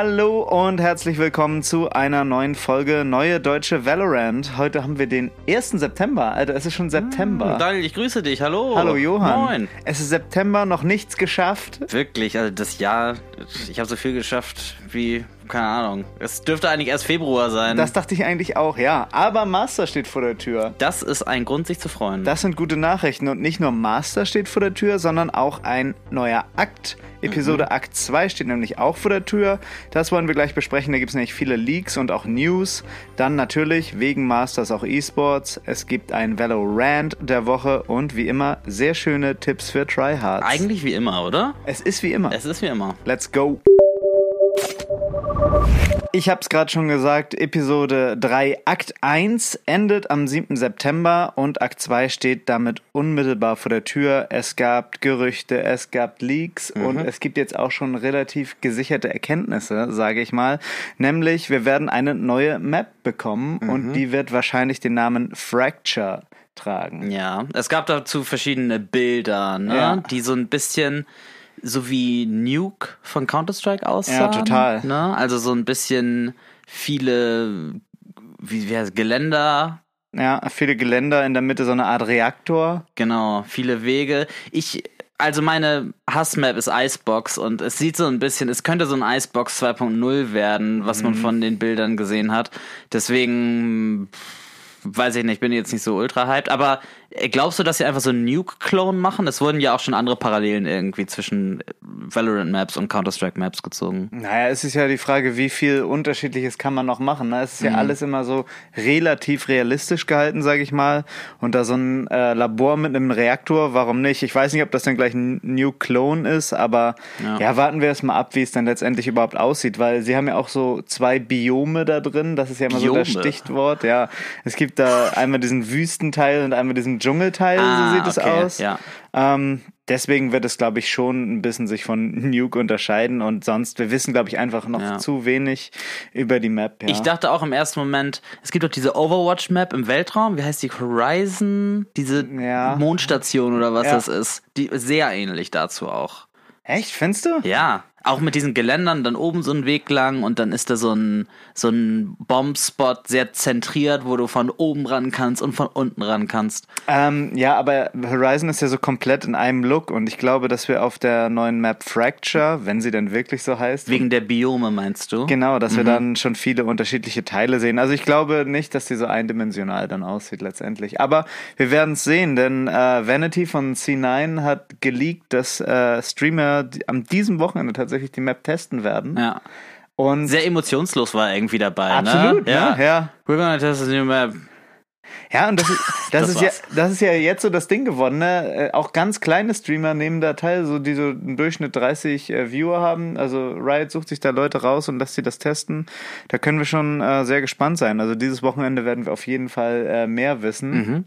Hallo und herzlich willkommen zu einer neuen Folge Neue Deutsche Valorant. Heute haben wir den 1. September. Alter, es ist schon September. Hm, Daniel, ich grüße dich. Hallo. Hallo Johann. Moin. Es ist September, noch nichts geschafft. Wirklich, also das Jahr, ich habe so viel geschafft wie, keine Ahnung. Es dürfte eigentlich erst Februar sein. Das dachte ich eigentlich auch, ja. Aber Master steht vor der Tür. Das ist ein Grund, sich zu freuen. Das sind gute Nachrichten. Und nicht nur Master steht vor der Tür, sondern auch ein neuer Akt. Episode Mhm. Akt 2 steht nämlich auch vor der Tür. Das wollen wir gleich besprechen. Da gibt es nämlich viele Leaks und auch News. Dann natürlich wegen Masters auch E-Sports. Es gibt ein Valorant der Woche und wie immer sehr schöne Tipps für Tryhards. eigentlich wie immer, oder? Es ist wie immer. Es ist wie immer. Let's go. Ich habe es gerade schon gesagt, Episode 3 Akt 1 endet am 7. September und Akt 2 steht damit unmittelbar vor der Tür. Es gab Gerüchte, es gab Leaks und es gibt jetzt auch schon relativ gesicherte Erkenntnisse, sage ich mal. Nämlich, wir werden eine neue Map bekommen und die wird wahrscheinlich den Namen Fracture tragen. Ja, es gab dazu verschiedene Bilder, ne? Ja. die so ein bisschen so wie Nuke von Counter-Strike aussahen. Ja, total. Ne? Also so ein bisschen viele wie, wie heißt, Geländer, Ja, viele Geländer in der Mitte, so eine Art Reaktor. Genau, viele Wege. Ich, also meine Hassmap ist Icebox und es sieht so ein bisschen, es könnte so ein Icebox 2.0 werden, was man von den Bildern gesehen hat. Deswegen pff, weiß ich nicht, bin jetzt nicht so ultra hyped, aber äh, glaubst du, dass sie einfach so einen Nuke-Clone machen? Es wurden ja auch schon andere Parallelen irgendwie zwischen Valorant-Maps und Counter-Strike-Maps gezogen. Naja, es ist ja die Frage, wie viel Unterschiedliches kann man noch machen. Ne? Es ist ja alles immer so relativ realistisch gehalten, sage ich mal. Und da so ein äh, Labor mit einem Reaktor, warum nicht? Ich weiß nicht, ob das dann gleich ein New Clone ist, aber ja, Ja. warten wir erst mal ab, wie es dann letztendlich überhaupt aussieht, weil sie haben ja auch so zwei Biome da drin. Das ist ja immer so das Biome? Stichwort. Ja, es gibt da einmal diesen Wüstenteil und einmal diesen Dschungelteil, Ah, so sieht es okay, aus. ja. Ähm, deswegen wird es, glaube ich, schon ein bisschen sich von Nuke unterscheiden und sonst, wir wissen, glaube ich, einfach noch Ja. zu wenig über die Map. Ja. Ich dachte auch im ersten Moment, es gibt doch diese Overwatch-Map im Weltraum, wie heißt die? Horizon? Diese Ja. Mondstation oder was das ist. Die sehr ähnlich dazu auch. Echt, findest du? Ja, auch mit diesen Geländern, dann oben so ein Weg lang und dann ist da so ein, so ein Bombspot sehr zentriert, wo du von oben ran kannst und von unten ran kannst. Ähm, ja, aber Horizon ist ja so komplett in einem Look und ich glaube, dass wir auf der neuen Map Fracture, wenn sie denn wirklich so heißt, Wegen der Biome, meinst du? Genau, dass wir Mhm. dann schon viele unterschiedliche Teile sehen. Also ich glaube nicht, dass die so eindimensional dann aussieht letztendlich. Aber wir werden es sehen, denn äh, Vanity von C9 hat geleakt, dass äh, Streamer am diesem Wochenende tatsächlich die Map testen werden. Ja. Und Sehr emotionslos war irgendwie dabei, absolut, ne? ja. ja. We're gonna test a new map. Ja, und das ist, das, Das ist ja, das ist ja jetzt so das Ding geworden, ne? Äh, Auch ganz kleine Streamer nehmen da teil, so die so im Durchschnitt 30 äh, Viewer haben. Also Riot sucht sich da Leute raus und lässt sie das testen. Da können wir schon äh, sehr gespannt sein. Also dieses Wochenende werden wir auf jeden Fall äh, mehr wissen. Mhm.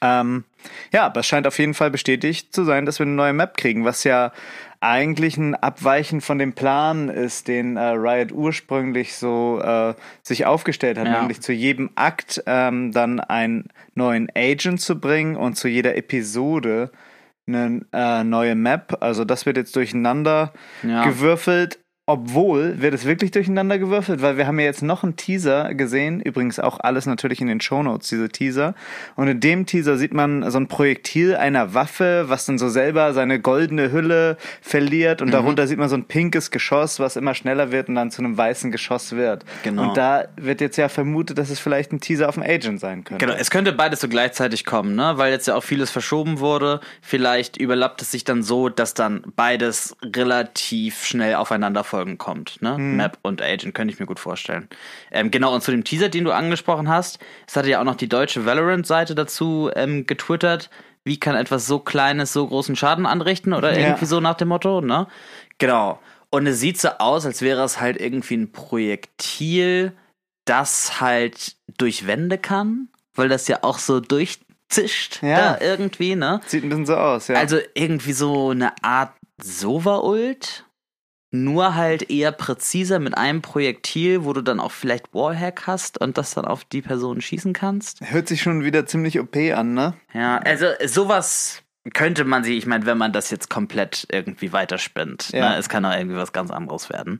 Ähm, ja, aber es scheint auf jeden Fall bestätigt zu sein, dass wir eine neue Map kriegen, was ja eigentlich ein Abweichen von dem Plan ist, den äh, Riot ursprünglich so äh, sich aufgestellt hat, Ja. nämlich zu jedem Akt ähm, dann einen neuen Agent zu bringen und zu jeder Episode eine äh, neue Map. Also das wird jetzt durcheinander Ja. gewürfelt. Obwohl, wird es wirklich durcheinander gewürfelt, weil wir haben ja jetzt noch einen Teaser gesehen, übrigens auch alles natürlich in den Shownotes, diese Teaser. Und in dem Teaser sieht man so ein Projektil einer Waffe, was dann so selber seine goldene Hülle verliert Mhm. und darunter sieht man so ein pinkes Geschoss, was immer schneller wird und dann zu einem weißen Geschoss wird. Genau. Und da wird jetzt ja vermutet, dass es vielleicht ein Teaser auf dem Agent sein könnte. Genau, es könnte beides so gleichzeitig kommen, ne? Weil jetzt ja auch vieles verschoben wurde. Vielleicht überlappt es sich dann so, dass dann beides relativ schnell aufeinander folgen kommt, ne? Map und Agent, könnte ich mir gut vorstellen. Ähm, genau, und zu dem Teaser, den du angesprochen hast, es hatte ja auch noch die deutsche Valorant-Seite dazu ähm, getwittert. Wie kann etwas so Kleines so großen Schaden anrichten oder Ja. irgendwie so nach dem Motto, ne? Genau. Und es sieht so aus, als wäre es halt irgendwie ein Projektil, das halt durch Wände kann, weil das ja auch so durchzischt Ja. da irgendwie, ne? Sieht ein bisschen so aus, ja. Also irgendwie so eine Art Sova-Ult, nur halt eher präziser mit einem Projektil, wo du dann auch vielleicht Wallhack hast und das dann auf die Person schießen kannst. Hört sich schon wieder ziemlich OP an, ne? Ja, also sowas könnte man sich, ich meine, wenn man das jetzt komplett irgendwie weiterspinnt, Ja. ne, es kann auch irgendwie was ganz anderes werden.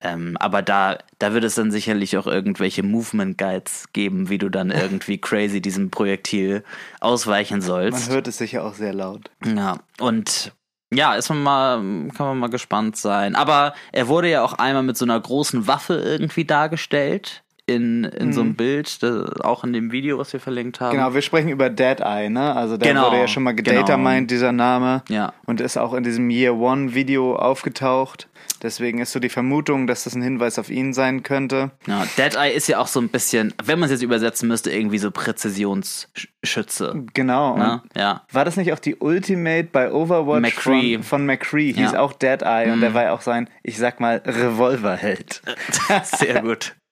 Ähm, aber da, da wird es dann sicherlich auch irgendwelche Movement Guides geben, wie du dann irgendwie crazy diesem Projektil ausweichen Man sollst. hört es sicher auch sehr laut. Ja, und ja, ist man mal, kann man mal gespannt sein. Aber er wurde ja auch einmal mit so einer großen Waffe irgendwie dargestellt. In, in so einem Bild, das, auch in dem Video, was wir verlinkt haben. Mhm. Genau, wir sprechen über Dead Eye, ne? Also da Genau, wurde ja schon mal gedatamined, dieser Name. Ja. Und ist auch in diesem Year One Video aufgetaucht. Deswegen ist so die Vermutung, dass das ein Hinweis auf ihn sein könnte. Ja, Dead Eye ist ja auch so ein bisschen, wenn man es jetzt übersetzen müsste, irgendwie so Präzisionsschütze. Genau. Ne? Ja. War das nicht auch die Ultimate bei Overwatch McCree. von, von McCree? Hieß Ja. Mhm. auch Dead Eye und der war ja auch sein, ich sag mal, Revolverheld. Sehr gut.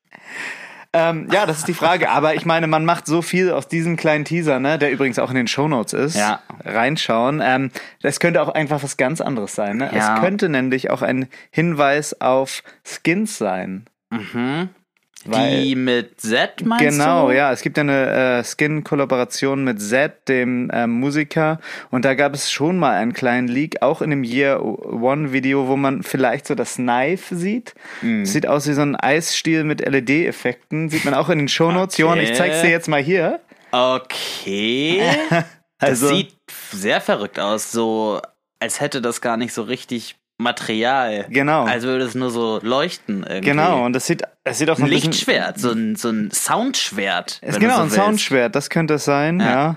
ähm, ja, das ist die Frage. Aber ich meine, man macht so viel aus diesem kleinen Teaser, ne, der übrigens auch in den Shownotes ist. Ja. Reinschauen. Ähm, das könnte auch einfach was ganz anderes sein. Ne? Ja. Es könnte nämlich auch ein Hinweis auf Skins sein. Weil- Die mit Z meinst Genau, du? ja. Es gibt ja eine äh, Skin-Kollaboration mit Z, dem ähm, Musiker. Und da gab es schon mal einen kleinen Leak, auch in dem Year One-Video, wo man vielleicht so das Knife sieht. Mhm. Sieht aus wie so ein Eisstiel mit LED-Effekten. Sieht man auch in den Shownotes. Okay. Johann, ich zeig's dir jetzt mal hier. Okay. Das Also- sieht sehr verrückt aus, so als hätte das gar nicht so richtig Material. Genau. Als würde es nur so leuchten irgendwie. Genau, und das sieht, es sieht auch so Ein ein. Lichtschwert, so ein, so ein Soundschwert. Ist genau, so ein willst. Soundschwert, das könnte es sein, ja. Ja.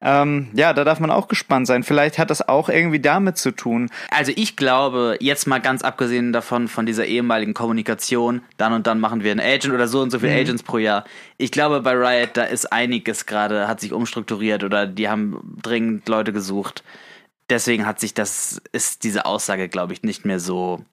Ähm, ja, da darf man auch gespannt sein. Vielleicht hat das auch irgendwie damit zu tun. Also ich glaube, jetzt mal ganz abgesehen davon, von dieser ehemaligen Kommunikation, dann und dann machen wir einen Agent oder so und so viele Mhm. Agents pro Jahr. Ich glaube, bei Riot, da ist einiges gerade, hat sich umstrukturiert oder die haben dringend Leute gesucht. Deswegen hat sich das, ist diese Aussage, glaube ich, nicht mehr so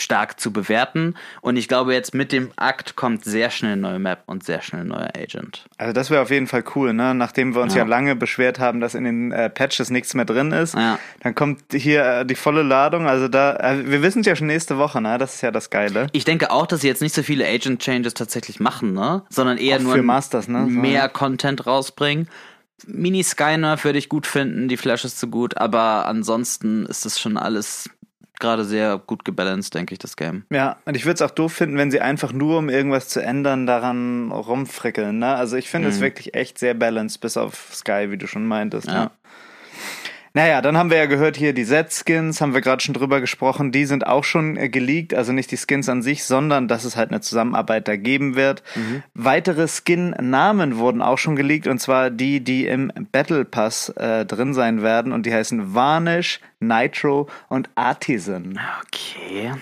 stark zu bewerten. Und ich glaube, jetzt mit dem Akt kommt sehr schnell eine neue Map und sehr schnell ein neuer Agent. Also das wäre auf jeden Fall cool, ne? Nachdem wir uns ja, Ja. lange beschwert haben, dass in den äh, Patches nichts mehr drin ist, Ja. dann kommt hier äh, die volle Ladung. Also da, äh, wir wissen es ja schon nächste Woche, ne? Das ist ja das Geile. Ich denke auch, dass sie jetzt nicht so viele Agent-Changes tatsächlich machen, ne? Sondern eher Auch nur Masters, ne? Mehr Content rausbringen. Mini Skynerf würde ich gut finden, die Flash ist zu gut, aber ansonsten ist das schon alles gerade sehr gut gebalanced, denke ich, das Game. Ja, und ich würde es auch doof finden, wenn sie einfach nur, um irgendwas zu ändern, daran rumfrickeln, ne? Also ich finde es wirklich echt sehr balanced, bis auf Sky, wie du schon meintest, Mhm. Ja. ne? Naja, dann haben wir ja gehört hier die Z-Skins, haben wir gerade schon drüber gesprochen, die sind auch schon äh, geleakt, also nicht die Skins an sich, sondern dass es halt eine Zusammenarbeit da geben wird. Mhm. Weitere Skin-Namen wurden auch schon geleakt und zwar die, die im Battle Pass äh, drin sein werden und die heißen Varnish, Nitro und Artisan. Okay.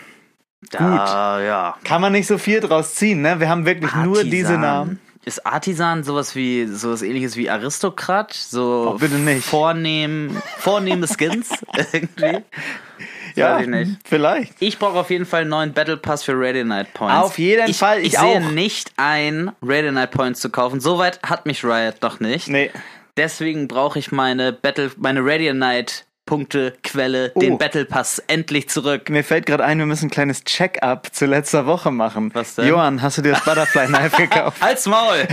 Da, ja. Kann man nicht so viel draus ziehen, ne? Wir haben wirklich nur Artisan. diese Namen. Ist Artisan sowas wie sowas ähnliches wie Aristokrat? So Oh, bitte nicht. Vornehm, vornehme Skins irgendwie? Ja, ich nicht. vielleicht. Ich brauche auf jeden Fall einen neuen Battle Pass für Ready Night Points. Auf jeden ich, Fall, ich ich sehe nicht ein, Ready Night Points zu kaufen. Soweit hat mich Riot noch nicht. Nee. Deswegen brauche ich meine Battle, meine Ready Night Punktequelle, Oh. den Battle Pass endlich zurück. Mir fällt gerade ein, wir müssen ein kleines Check-up zu letzter Woche machen. Was denn? Johann, hast du dir das Butterfly Knife gekauft? Halt's Maul!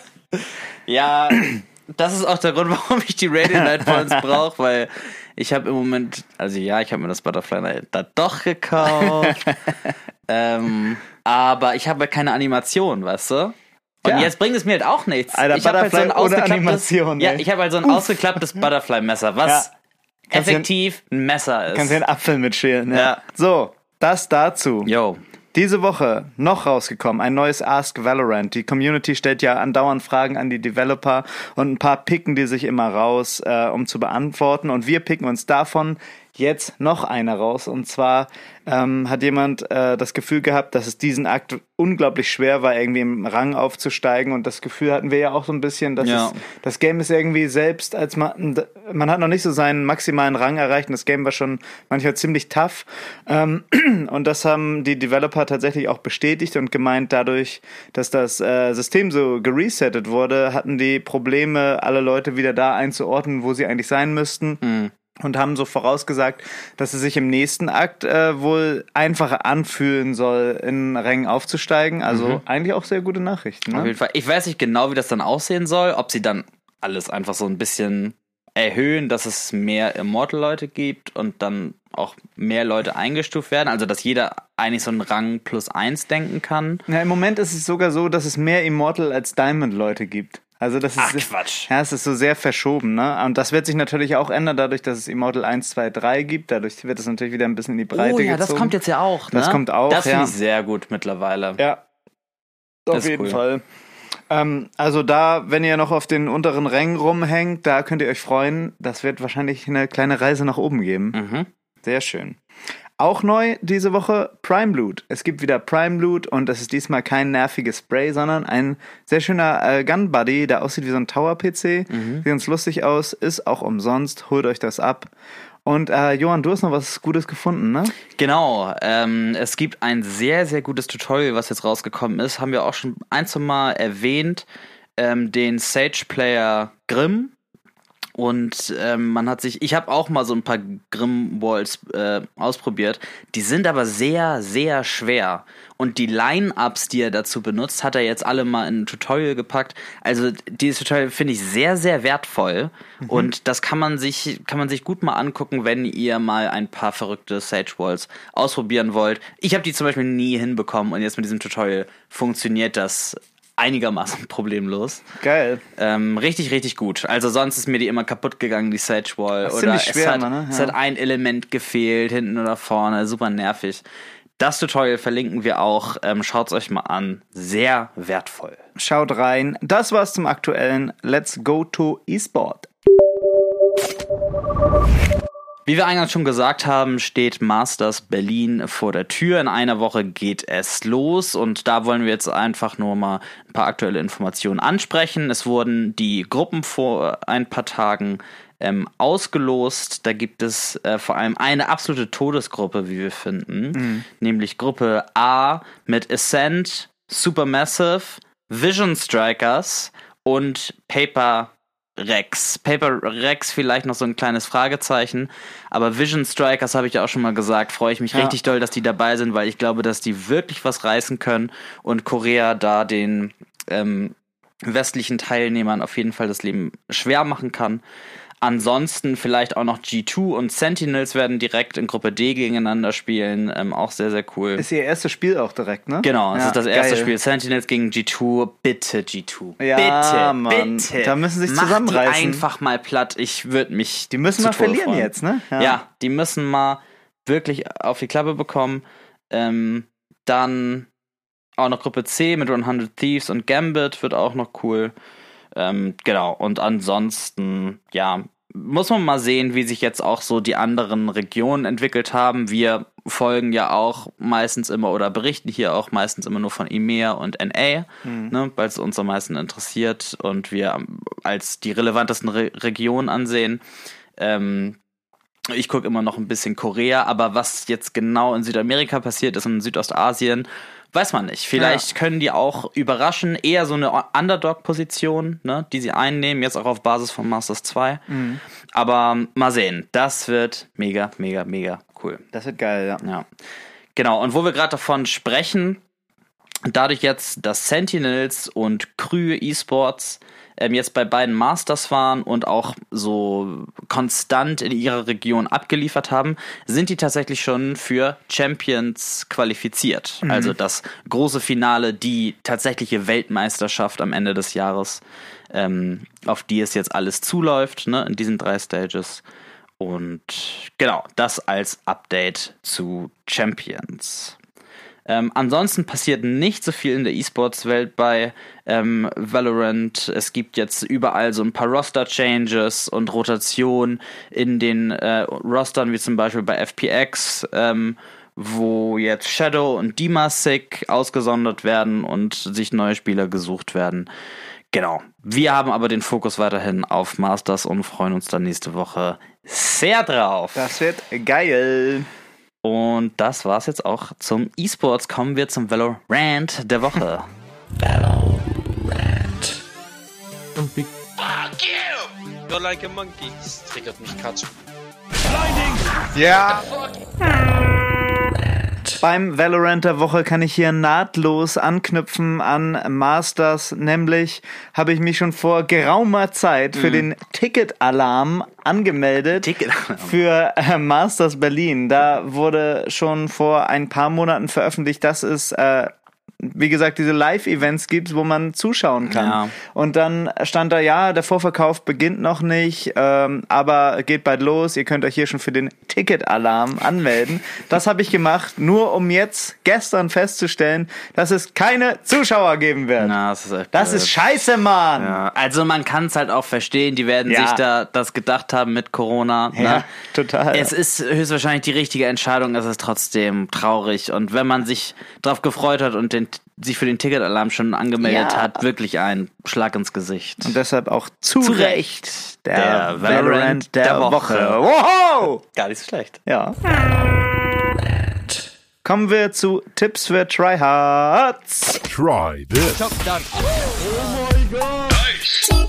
ja, das ist auch der Grund, warum ich die Ready Night Points brauche, weil ich habe im Moment, also ja, ich habe mir das Butterfly Night da doch gekauft. ähm, aber ich habe keine Animation, weißt du? Und Ja. jetzt bringt es mir halt auch nichts. Alter, ich habe halt so ein Butterfly ohne ausgeklapptes, Animation, ja, ich habe halt so ein ausgeklapptes Butterfly-Messer, was Ja. Effektiv ein Messer ist. Kannst du den Apfel mitschälen. Ja. Ja. So, das dazu. Yo. Diese Woche noch rausgekommen, ein neues Ask Valorant. Die Community stellt ja andauernd Fragen an die Developer und ein paar picken die sich immer raus, äh, um zu beantworten. Und wir picken uns davon jetzt noch eine raus. Und zwar ähm, hat jemand äh, das Gefühl gehabt, dass es diesen Akt unglaublich schwer war, irgendwie im Rang aufzusteigen. Und das Gefühl hatten wir ja auch so ein bisschen, dass Ja. es, das Game ist irgendwie selbst, als man, man hat noch nicht so seinen maximalen Rang erreicht und das Game war schon manchmal ziemlich tough. Ähm, und das haben die Developer tatsächlich auch bestätigt und gemeint, dadurch, dass das äh, System so geresettet wurde, hatten die Probleme, alle Leute wieder da einzuordnen, wo sie eigentlich sein müssten. Und haben so vorausgesagt, dass es sich im nächsten Akt äh, wohl einfacher anfühlen soll, in Rängen aufzusteigen. Also mhm. eigentlich auch sehr gute Nachrichten. Ne? Auf jeden Fall. Ich weiß nicht genau, wie das dann aussehen soll, ob sie dann alles einfach so ein bisschen erhöhen, dass es mehr Immortal-Leute gibt und dann auch mehr Leute eingestuft werden, also dass jeder eigentlich so einen Rang plus eins denken kann. Ja, im Moment ist es sogar so, dass es mehr Immortal als Diamond-Leute gibt. Also das ist, Ach, Quatsch. Ja, es ist so sehr verschoben, ne? Und das wird sich natürlich auch ändern, dadurch, dass es Immortal 1, 2, 3 gibt. Dadurch wird es natürlich wieder ein bisschen in die Breite Oh ja, gezogen. das kommt jetzt ja auch, ne? Das kommt auch, Das ja. finde ich sehr gut mittlerweile. Ja. Auf Das ist jeden cool. Fall. Ähm, also da, wenn ihr noch auf den unteren Rängen rumhängt, da könnt ihr euch freuen. Das wird wahrscheinlich eine kleine Reise nach oben geben. Mhm. Sehr schön. Auch neu diese Woche Prime Loot. Es gibt wieder Prime Loot und es ist diesmal kein nerviges Spray, sondern ein sehr schöner äh, Gun Buddy, der aussieht wie so ein Tower-PC. Sieht ganz lustig aus, ist auch umsonst. Holt euch das ab. Und äh, Johann, du hast noch was Gutes gefunden, ne? Genau, ähm, es gibt ein sehr, sehr gutes Tutorial, was jetzt rausgekommen ist. Haben wir auch schon ein, zwei Mal erwähnt. Ähm, den Sage Player Grimm. Und ähm, man hat sich, ich habe auch mal so ein paar Grimm Walls äh, ausprobiert. Die sind aber sehr, sehr schwer. Und die Line-Ups, die er dazu benutzt, hat er jetzt alle mal in ein Tutorial gepackt. Also dieses Tutorial finde ich sehr, sehr wertvoll. Und das kann man sich, kann man sich gut mal angucken, wenn ihr mal ein paar verrückte Sage Walls ausprobieren wollt. Ich habe die zum Beispiel nie hinbekommen und jetzt mit diesem Tutorial funktioniert das einigermaßen problemlos. Geil. Ähm, richtig, richtig gut. Also sonst ist mir die immer kaputt gegangen, die Sage Wall. Das ist oder ziemlich es, schwer hat, immer, ne? es Ja. hat ein Element gefehlt, hinten oder vorne. Super nervig. Das Tutorial verlinken wir auch. Ähm, Schaut's euch mal an. Sehr wertvoll. Schaut rein. Das war's zum aktuellen Let's Go to eSport. Wie wir eingangs schon gesagt haben, steht Masters Berlin vor der Tür. In einer Woche geht es los und da wollen wir jetzt einfach nur mal ein paar aktuelle Informationen ansprechen. Es wurden die Gruppen vor ein paar Tagen ähm, ausgelost. Da gibt es äh, vor allem eine absolute Todesgruppe, wie wir finden, nämlich Gruppe A mit Ascent, Supermassive, Vision Strikers und Paper Rex. Paper Rex vielleicht noch so ein kleines Fragezeichen, aber Vision Strikers habe ich ja auch schon mal gesagt, freue ich mich Ja. richtig doll, dass die dabei sind, weil ich glaube, dass die wirklich was reißen können und Korea da den ähm, westlichen Teilnehmern auf jeden Fall das Leben schwer machen kann. Ansonsten vielleicht auch noch G2 und Sentinels werden direkt in Gruppe D gegeneinander spielen. Ähm, auch sehr, sehr cool. Ist ihr erstes Spiel auch direkt, ne? Genau, es Ja, ist das erste geil. Spiel. Sentinels gegen G2. Bitte, G2. Ja, bitte, Mann. bitte. Da müssen sie sich Mach zusammenreißen. Die einfach mal platt. Ich würde mich. Die müssen mal Tode verlieren freuen. jetzt, ne? Ja. die müssen mal wirklich auf die Klappe bekommen. Ähm, dann auch noch Gruppe C mit 100 Thieves und Gambit wird auch noch cool. Ähm, genau, und ansonsten, ja, muss man mal sehen, wie sich jetzt auch so die anderen Regionen entwickelt haben. Wir folgen ja auch meistens immer oder berichten hier auch meistens immer nur von EMEA und NA, ne, weil es uns am meisten interessiert und wir als die relevantesten Re Regionen ansehen. Ähm, ich gucke immer noch ein bisschen Korea, aber was jetzt genau in Südamerika passiert ist und in Südostasien, weiß man nicht. Vielleicht können die auch überraschen, eher so eine Underdog-Position, ne, die sie einnehmen, jetzt auch auf Basis von Masters 2. Aber mal sehen, das wird mega, mega, mega cool. Das wird geil, ja. Ja. Genau, und wo wir gerade davon sprechen, dadurch jetzt, dass Sentinels und Krü Esports ähm, jetzt bei beiden Masters waren und auch so konstant in ihrer Region abgeliefert haben, sind die tatsächlich schon für Champions qualifiziert. Also das große Finale, die tatsächliche Weltmeisterschaft am Ende des Jahres, ähm, auf die es jetzt alles zuläuft, ne, in diesen drei Stages. Und genau, das als Update zu Champions. Ähm, ansonsten passiert nicht so viel in der E-Sports-Welt bei ähm, Valorant. Es gibt jetzt überall so ein paar Roster-Changes und Rotation in den äh, Rostern, wie zum Beispiel bei FPX, ähm, wo jetzt Shadow und Dimasik ausgesondert werden und sich neue Spieler gesucht werden. Genau. Wir haben aber den Fokus weiterhin auf Masters und freuen uns dann nächste Woche sehr drauf. Das wird geil. Und das war's jetzt auch zum E-Sports. Kommen wir zum Valorant der Woche. Und wie Fuck you! You're like a monkey. Das triggert mich Katsch. Ja. Beim Valorant der Woche kann ich hier nahtlos anknüpfen an Masters. Nämlich habe ich mich schon vor geraumer Zeit für den Ticket-Alarm angemeldet. Ticket-Alarm. Für äh, Masters Berlin. Da wurde schon vor ein paar Monaten veröffentlicht, dass es äh, wie gesagt, diese Live-Events gibt, wo man zuschauen kann. Ja. Und dann stand da, ja, der Vorverkauf beginnt noch nicht, ähm, aber geht bald los. Ihr könnt euch hier schon für den Ticket-Alarm anmelden. Das habe ich gemacht, nur um jetzt gestern festzustellen, dass es keine Zuschauer geben wird. Na, das ist echt das blöd. ist scheiße, Mann. Ja, also man kann es halt auch verstehen, die werden Ja. sich da das gedacht haben mit Corona. Ja, ne? total. Es ist höchstwahrscheinlich die richtige Entscheidung, es ist trotzdem traurig. Und wenn man sich drauf gefreut hat und den, sich für den Ticketalarm schon angemeldet Ja. hat, wirklich ein Schlag ins Gesicht. Und deshalb auch zu, Zu Recht Recht der, der Valorant Valorant der, der Woche. Woche. Wow! Gar nicht so schlecht. Ja. Kommen wir zu Tipps für Tryhards. Try this. Tips. Für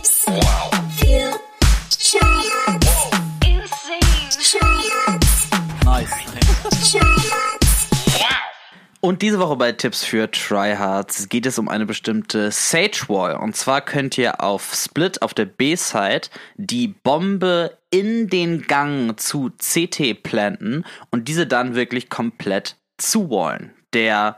Und diese Woche bei Tipps für Tryhards geht es um eine bestimmte Sage Wall. Und zwar könnt ihr auf Split auf der B-Side die Bombe in den Gang zu CT planten und diese dann wirklich komplett zuwallen. Der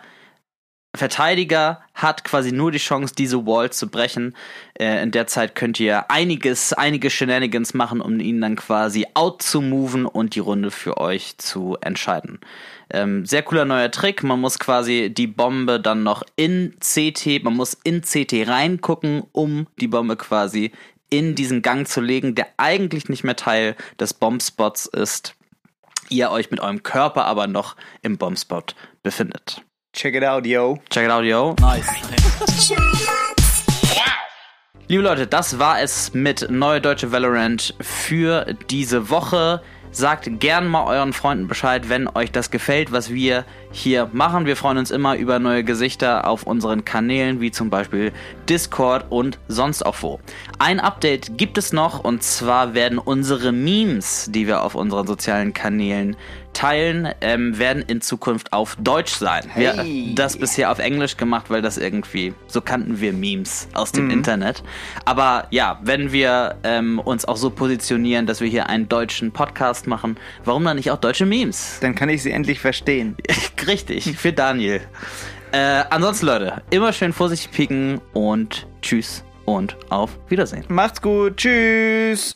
Verteidiger hat quasi nur die Chance, diese Wall zu brechen. Äh, in der Zeit könnt ihr einiges, einige Shenanigans machen, um ihn dann quasi out zu moven und die Runde für euch zu entscheiden. Ähm, sehr cooler neuer Trick. Man muss quasi die Bombe dann noch in CT, man muss in CT reingucken, um die Bombe quasi in diesen Gang zu legen, der eigentlich nicht mehr Teil des Bombspots ist. Ihr euch mit eurem Körper aber noch im Bombspot befindet. Check it out, yo. Check it out, yo. Tryhards. Liebe Leute, das war es mit Neue Deutsche Valorant für diese Woche. Sagt gern mal euren Freunden Bescheid, wenn euch das gefällt, was wir hier machen. Wir freuen uns immer über neue Gesichter auf unseren Kanälen, wie zum Beispiel Discord und sonst auch wo. Ein Update gibt es noch und zwar werden unsere Memes, die wir auf unseren sozialen Kanälen teilen, ähm, werden in Zukunft auf Deutsch sein. Wir Hey. das bisher auf Englisch gemacht, weil das irgendwie, so kannten wir Memes aus dem Internet. Aber ja, wenn wir ähm, uns auch so positionieren, dass wir hier einen deutschen Podcast machen, warum dann nicht auch deutsche Memes? Dann kann ich sie endlich verstehen. Richtig, für Daniel. Äh, ansonsten, Leute, immer schön vorsichtig picken und tschüss und auf Wiedersehen. Macht's gut. Tschüss.